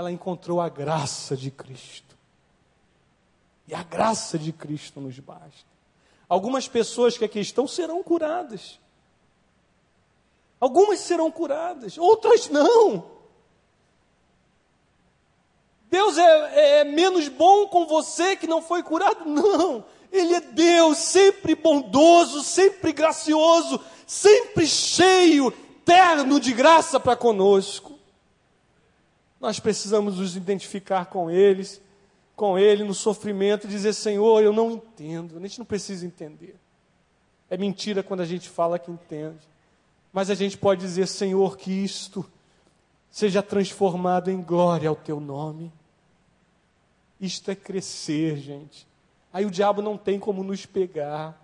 ela encontrou a graça de Cristo. E a graça de Cristo nos basta. Algumas pessoas que aqui estão serão curadas. Algumas serão curadas, outras não. Deus é, é, é, menos bom com você que não foi curado? Não. Ele é Deus, sempre bondoso, sempre gracioso, sempre cheio, terno de graça para conosco. Nós precisamos nos identificar com eles, com ele no sofrimento e dizer: Senhor, eu não entendo. A gente não precisa entender. É mentira quando a gente fala que entende. Mas a gente pode dizer: Senhor, que isto seja transformado em glória ao teu nome. Isto é crescer, gente. Aí o diabo não tem como nos pegar.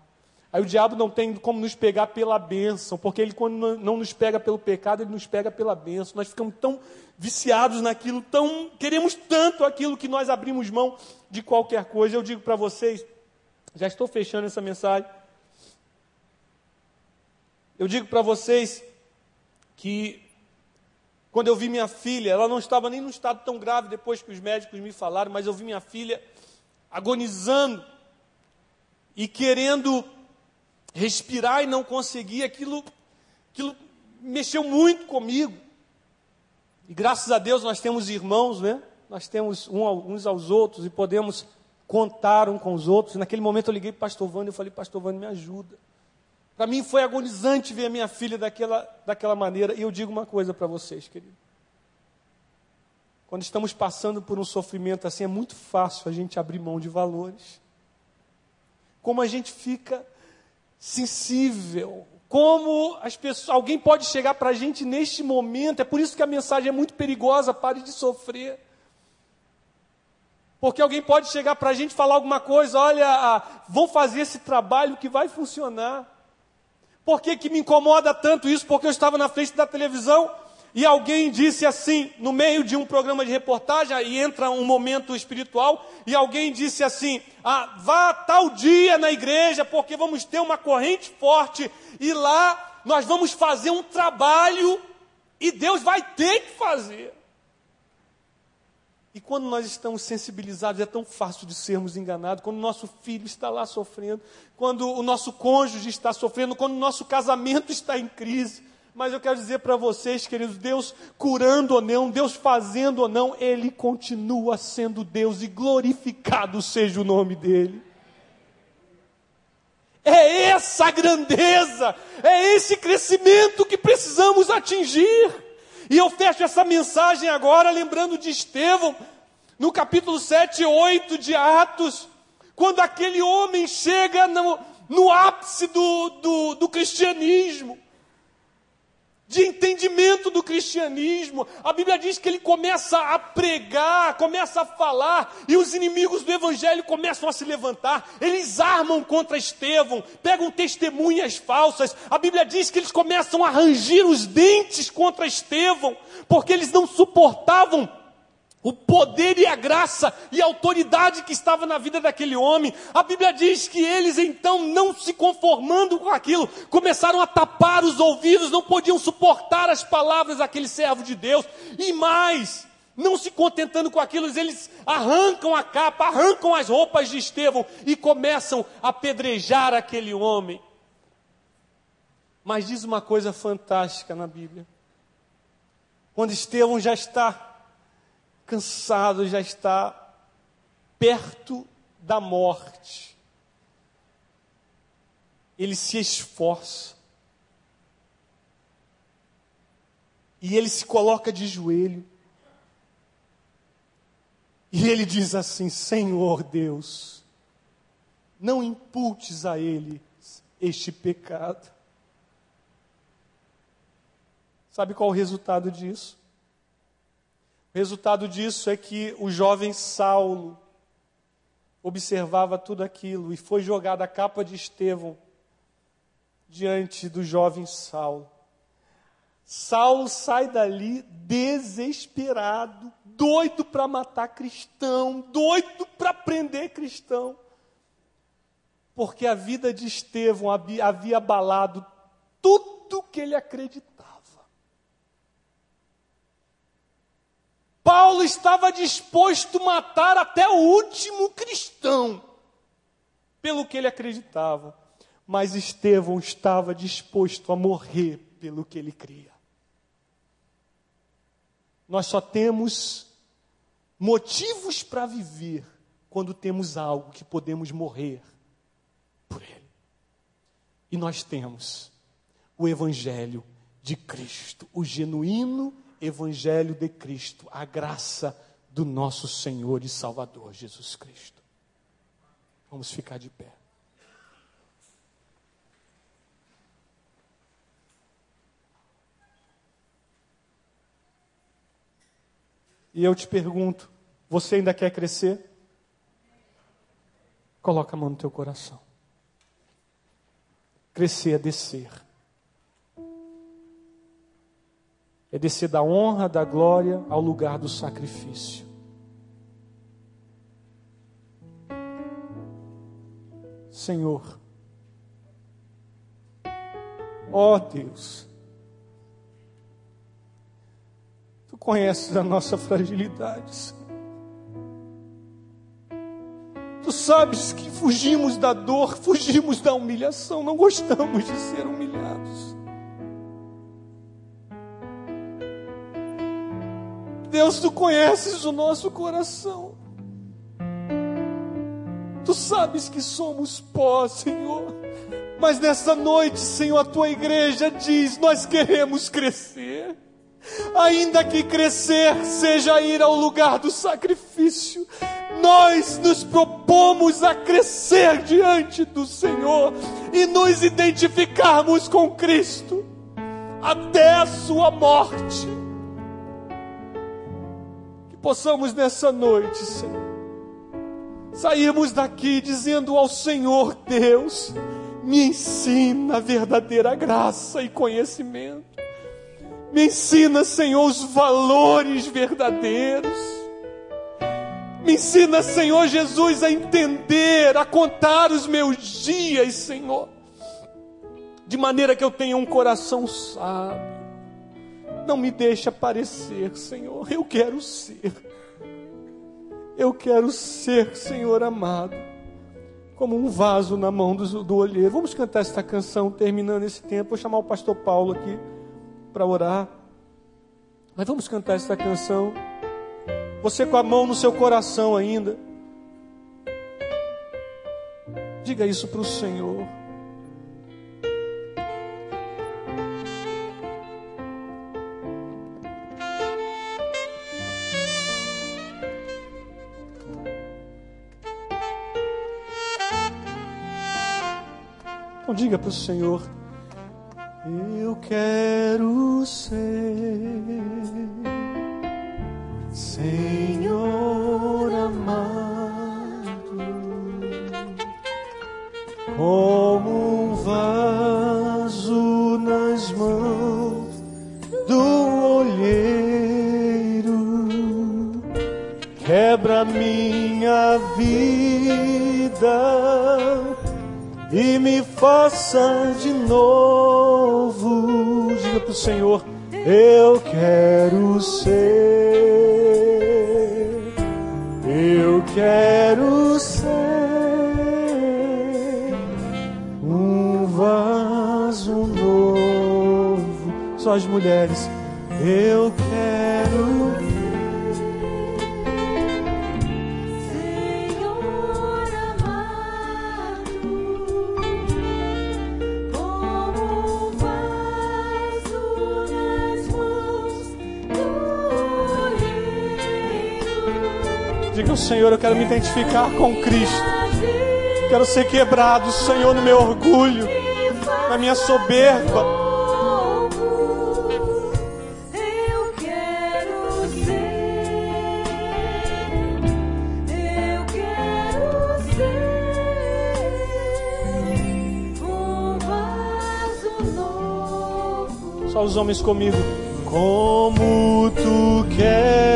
Aí o diabo não tem como nos pegar pela bênção, porque ele, quando não nos pega pelo pecado, ele nos pega pela bênção. Nós ficamos tão viciados naquilo, tão queremos tanto aquilo que nós abrimos mão de qualquer coisa. Eu digo para vocês, já estou fechando essa mensagem. Eu digo para vocês que quando eu vi minha filha, ela não estava nem num estado tão grave depois que os médicos me falaram, mas eu vi minha filha agonizando e querendo respirar e não conseguir, aquilo, aquilo mexeu muito comigo. E graças a Deus nós temos irmãos, né? Nós temos uns aos outros e podemos contar um com os outros. Naquele momento eu liguei para o pastor Vando e falei, pastor Vando, me ajuda. Para mim foi agonizante ver a minha filha daquela, daquela maneira. E eu digo uma coisa para vocês, querido. Quando estamos passando por um sofrimento assim, é muito fácil a gente abrir mão de valores. Como a gente fica sensível. Como as pessoas, alguém pode chegar para a gente neste momento, é por isso que a mensagem é muito perigosa, pare de sofrer. Porque alguém pode chegar para a gente falar alguma coisa, olha, ah, vão fazer esse trabalho que vai funcionar. Por que, que me incomoda tanto isso? Porque eu estava na frente da televisão e alguém disse assim, no meio de um programa de reportagem, e entra um momento espiritual, e alguém disse assim: ah, vá tal dia na igreja, porque vamos ter uma corrente forte, e lá nós vamos fazer um trabalho, e Deus vai ter que fazer. E quando nós estamos sensibilizados, é tão fácil de sermos enganados. Quando o nosso filho está lá sofrendo, quando o nosso cônjuge está sofrendo, quando o nosso casamento está em crise. Mas eu quero dizer para vocês, queridos, Deus curando ou não, Deus fazendo ou não, Ele continua sendo Deus e glorificado seja o nome dEle. É essa grandeza, é esse crescimento que precisamos atingir. E eu fecho essa mensagem agora lembrando de Estevão, no capítulo 7 e 8 de Atos, quando aquele homem chega no, no ápice do, do, do cristianismo de entendimento do cristianismo. A Bíblia diz que ele começa a pregar, começa a falar, e os inimigos do evangelho começam a se levantar. Eles armam contra Estevão, pegam testemunhas falsas. A Bíblia diz que eles começam a rangir os dentes contra Estevão, porque eles não suportavam o poder e a graça e a autoridade que estava na vida daquele homem. A Bíblia diz que eles então, não se conformando com aquilo, começaram a tapar os ouvidos, não podiam suportar as palavras daquele servo de Deus. E mais, não se contentando com aquilo, eles arrancam a capa, arrancam as roupas de Estevão e começam a apedrejar aquele homem. Mas diz uma coisa fantástica na Bíblia. Quando Estevão já está cansado, já está perto da morte. Ele se esforça. E ele se coloca de joelho. E ele diz assim: Senhor Deus, não imputes a ele este pecado. Sabe qual o resultado disso? Resultado disso é que o jovem Saulo observava tudo aquilo e foi jogada a capa de Estevão diante do jovem Saulo. Saulo sai dali desesperado, doido para matar cristão, doido para prender cristão. Porque a vida de Estevão havia abalado tudo que ele acreditava. Paulo estava disposto a matar até o último cristão, pelo que ele acreditava, mas Estevão estava disposto a morrer pelo que ele cria. Nós só temos motivos para viver quando temos algo que podemos morrer por ele. E nós temos o Evangelho de Cristo, o genuíno Evangelho de Cristo, a graça do nosso Senhor e Salvador Jesus Cristo. Vamos ficar de pé. E eu te pergunto: você ainda quer crescer? Coloca a mão no teu coração. Crescer é descer. É descer da honra, da glória ao lugar do sacrifício. Senhor, ó oh Deus, Tu conheces a nossa fragilidade, Senhor. Tu sabes que fugimos da dor, fugimos da humilhação, não gostamos de ser humilhados. Deus, tu conheces o nosso coração. Tu sabes que somos pó, Senhor. Mas nessa noite, Senhor, a tua igreja diz: nós queremos crescer. Ainda que crescer seja ir ao lugar do sacrifício, nós nos propomos a crescer diante do Senhor e nos identificarmos com Cristo até a sua morte possamos nessa noite, Senhor, sairmos daqui dizendo ao Senhor Deus: me ensina a verdadeira graça e conhecimento. Me ensina, Senhor, os valores verdadeiros. Me ensina, Senhor Jesus, a entender, a contar os meus dias, Senhor, de maneira que eu tenha um coração sábio. Não me deixe aparecer, Senhor, eu quero ser. Eu quero ser, Senhor amado, como um vaso na mão do, do olheiro. Vamos cantar esta canção terminando esse tempo. Vou chamar o pastor Paulo aqui para orar. Mas vamos cantar esta canção. Você com a mão no seu coração ainda. Diga isso para o Senhor. Então diga para o Senhor: Eu quero ser, Senhor amado, como um vaso nas mãos do olheiro, quebra minha vida e me faça de novo. Diga para o Senhor: Eu quero ser, eu quero ser um vaso novo. Só as mulheres, eu quero. Ao Senhor: Eu quero me identificar com Cristo. Quero ser quebrado, Senhor, no meu orgulho, na minha soberba. novo, eu quero ser, eu quero ser vaso novo. Só os homens comigo. Como tu queres,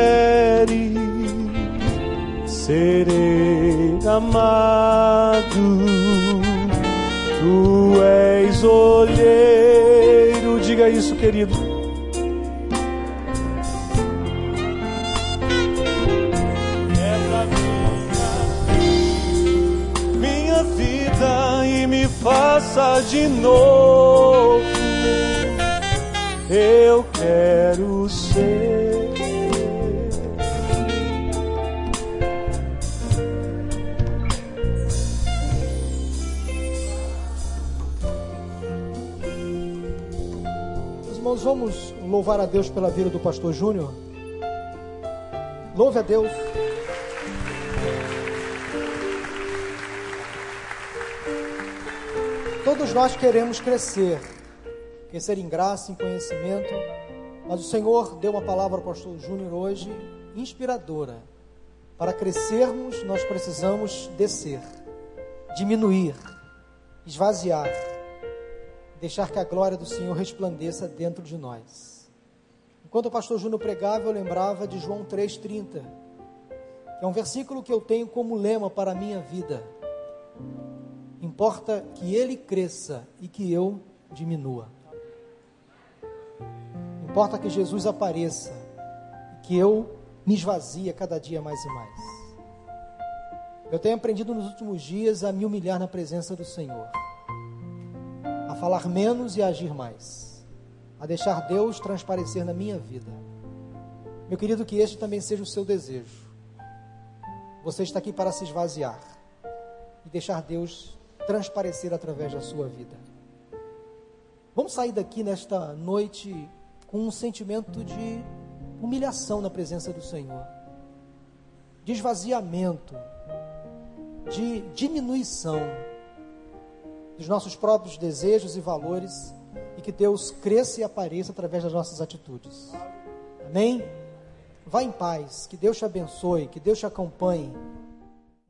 amado. Tu és olheiro. Diga isso, querido. Quebra minha, minha vida e me faça de novo. Eu quero ser. Irmãos, vamos louvar a Deus pela vida do pastor Júnior. Louve a Deus. Todos nós queremos crescer, crescer em graça, em conhecimento, mas o Senhor deu uma palavra ao pastor Júnior hoje inspiradora. Para crescermos, nós precisamos descer, diminuir, esvaziar, deixar que a glória do Senhor resplandeça dentro de nós. Enquanto o pastor Júnior pregava, eu lembrava de João 3,30, que é um versículo que eu tenho como lema para a minha vida. Importa que ele cresça e que eu diminua. Importa que Jesus apareça e que eu me esvazie cada dia mais e mais. Eu tenho aprendido nos últimos dias a me humilhar na presença do Senhor falar menos e agir mais, a deixar Deus transparecer na minha vida. Meu querido, que este também seja o seu desejo. Você está aqui para se esvaziar e deixar Deus transparecer através da sua vida. Vamos sair daqui nesta noite com um sentimento de humilhação na presença do Senhor, de esvaziamento, de diminuição dos nossos próprios desejos e valores e que Deus cresça e apareça através das nossas atitudes. Amém? Vá em paz, que Deus te abençoe, que Deus te acompanhe